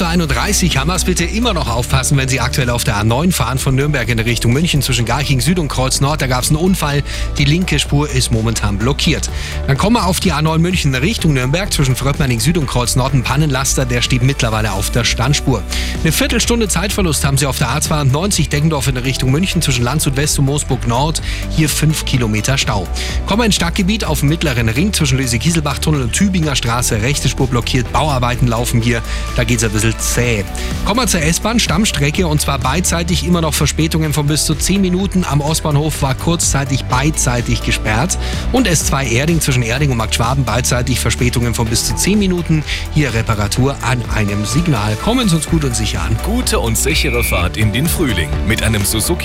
8.31 Uhr. Hammers bitte immer noch aufpassen, wenn Sie aktuell auf der A9 fahren von Nürnberg in Richtung München zwischen Garching Süd und Kreuz Nord. Da gab es einen Unfall. Die linke Spur ist momentan blockiert. Dann kommen wir auf die A9 München Richtung Nürnberg zwischen Fröppmerning Süd und Kreuz Nord. Ein Pannenlaster, der steht mittlerweile auf der Standspur. Eine Viertelstunde Zeitverlust haben Sie auf der A92 Deggendorf in Richtung München zwischen Landshut West und Moosburg Nord. Hier 5 Kilometer Stau. Kommen wir ins Stadtgebiet auf dem mittleren Ring zwischen Löse-Kieselbach-Tunnel und Tübinger Straße. Rechte Spur blockiert. Bauarbeiten laufen hier. Da geht es ein bisschen zäh. Kommen wir zur S-Bahn, Stammstrecke und zwar beidseitig immer noch Verspätungen von bis zu 10 Minuten. Am Ostbahnhof war kurzzeitig beidseitig gesperrt. Und S2 Erding zwischen Erding und Markt Schwaben beidseitig Verspätungen von bis zu 10 Minuten. Hier Reparatur an einem Signal. Kommen Sie uns gut und sicher an. Gute und sichere Fahrt in den Frühling mit einem Suzuki